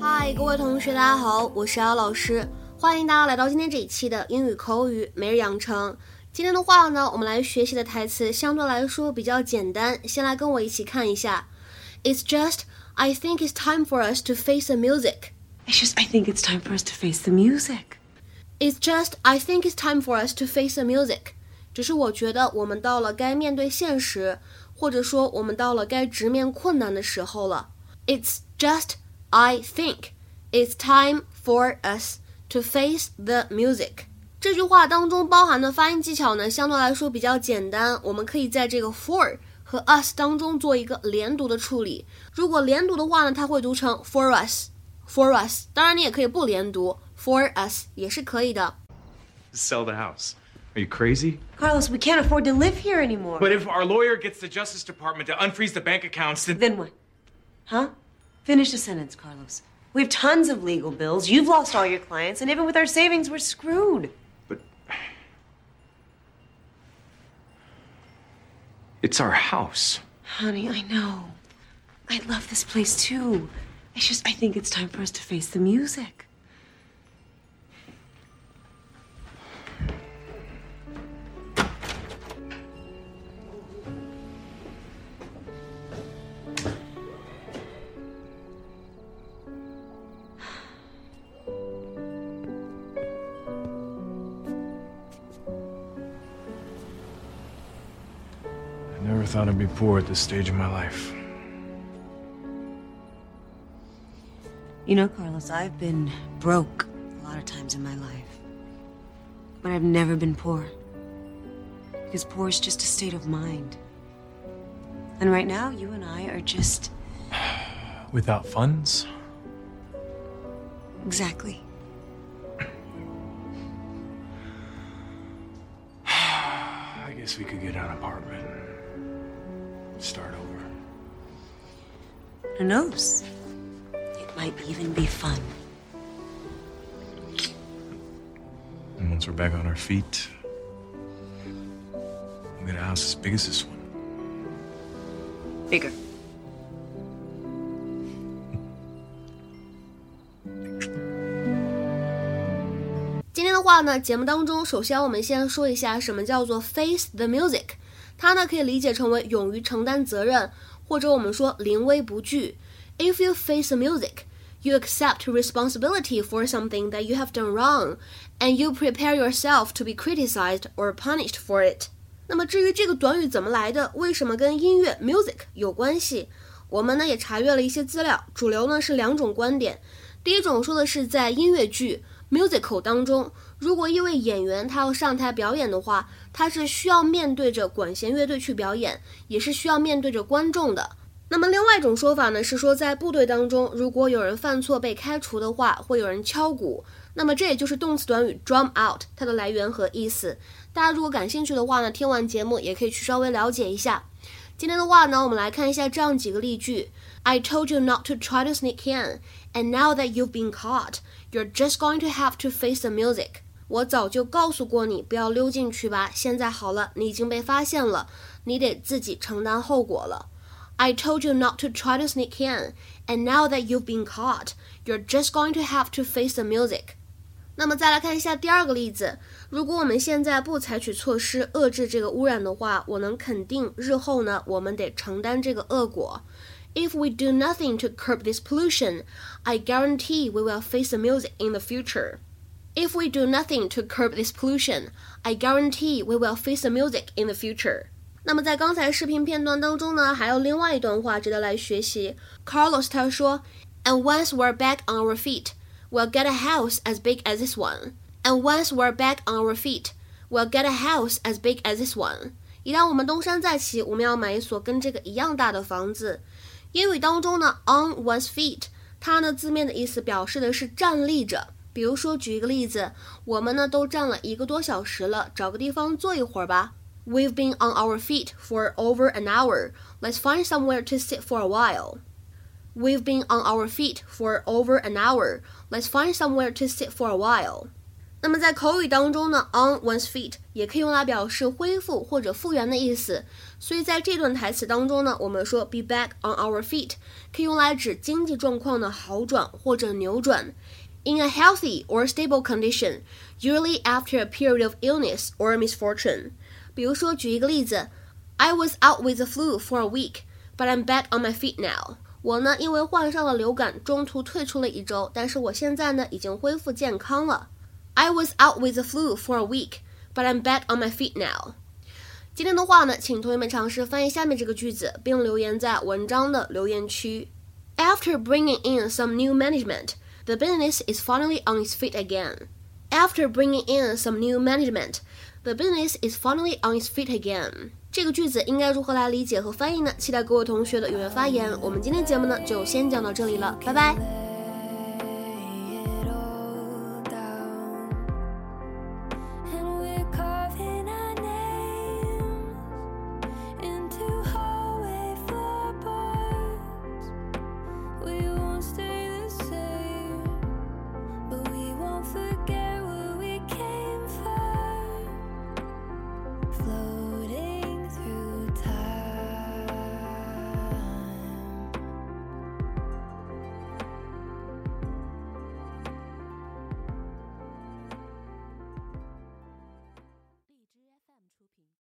嗨，各位同学，大家好，我是姚老师，欢迎大家来到今天这一期的英语口语每日养成。今天的话呢，我们来学习的台词相对来说比较简单，先来跟我一起看一下。It's just I think it's time for us to face the music. It's just, I think it's time for us to face the music. It's just I think it's time for us to face the music. 只是我觉得我们到了该面对现实，或者说我们到了该直面困难的时候了。It's just I think it's time for us to face the music. 这句话当中包含的发音技巧呢，相对来说比较简单。我们可以在这个 for 和 us 当中做一个连读的处理。如果连读的话呢，它会读成 for us，for us。当然，你也可以不连读，for us 也是可以的。 Sell the house. Are you crazy? Carlos, we can't afford to live here anymore. But if our lawyer gets the Justice Department to unfreeze the bank accounts, then. then what? Huh? Finish the sentence, Carlos. We have tons of legal bills. You've lost all your clients, and even with our savings, we're screwed. It's our house. Honey, I know. I love this place too. It's just, I think it's time for us to face the music. Never thought I'd be poor at this stage of my life. You know, Carlos, I've been broke a lot of times in my life. But I've never been poor. Because poor is just a state of mind. And right now, you and I are just Without funds? exactly. I guess we could get an apartment start over. Who knows? It might even be fun. And once we're back on our feet, we'll get a house as big as this one. Bigger. the music。它呢可以理解成为勇于承担责任，或者我们说临危不惧。If you face music, you accept responsibility for something that you have done wrong, and you prepare yourself to be criticized or punished for it. 那么至于这个短语怎么来的，为什么跟音乐 music 有关系，我们呢也查阅了一些资料，主流呢是两种观点。第一种说的是在音乐剧 musical 当中，如果一位演员他要上台表演的话，他是需要面对着管弦乐队去表演，也是需要面对着观众的。那么另外一种说法呢，是说在部队当中，如果有人犯错被开除的话，会有人敲鼓。那么这也就是动词短语 drum out 它的来源和意思。大家如果感兴趣的话呢，听完节目也可以去稍微了解一下。今天的话呢，我们来看一下这样几个例句：I told you not to try to sneak in, and now that you've been caught, you're just going to have to face the music. 我早就告诉过你不要溜进去吧，现在好了，你已经被发现了，你得自己承担后果了。I told you not to try to sneak in, and now that you've been caught, you're just going to have to face the music. 那么再来看一下第二个例子，如果我们现在不采取措施遏制这个污染的话，我能肯定日后呢，我们得承担这个恶果。If we do nothing to curb this pollution, I guarantee we will face the music in the future. If we do nothing to curb this pollution, I guarantee we will face the music in the future. 那么在刚才视频片段当中呢，还有另外一段话值得来学习。Carlos 他说，And once we're back on our feet, we'll get a house as big as this one. And once we're back on our feet, we'll get a house as big as this one. 一旦我们东山再起，我们要买一所跟这个一样大的房子。英语当中呢，on one's feet，它呢字面的意思表示的是站立着。比如说，举一个例子，我们呢都站了一个多小时了，找个地方坐一会儿吧。 We've been on our feet for over an hour. Let's find somewhere to sit for a while. We've been on our feet for over an hour. Let's find somewhere to sit for a while. 那么在口语当中呢，on one's feet 也可以用来表示恢复或者复原的意思。所以在这段台词当中呢，我们说 be back on our feet 可以用来指经济状况的好转或者扭转。In a healthy or stable condition, usually after a period of illness or misfortune. 比如说，举一个例子，I was out with the flu for a week, but I'm back on my feet now. 我呢，因为患上了流感，中途退出了一周，但是我现在呢，已经恢复健康了。I was out with the flu for a week, but I'm back on my feet now. 今天的话呢，请同学们尝试翻译下面这个句子，并留言在文章的留言区。After bringing in some new management, the business is finally on its feet again. After bringing in some new management, the business is finally on its feet again. 这个句子应该如何来理解和翻译呢？期待各位同学的踊跃发言。我们今天节目呢就先讲到这里了，拜拜。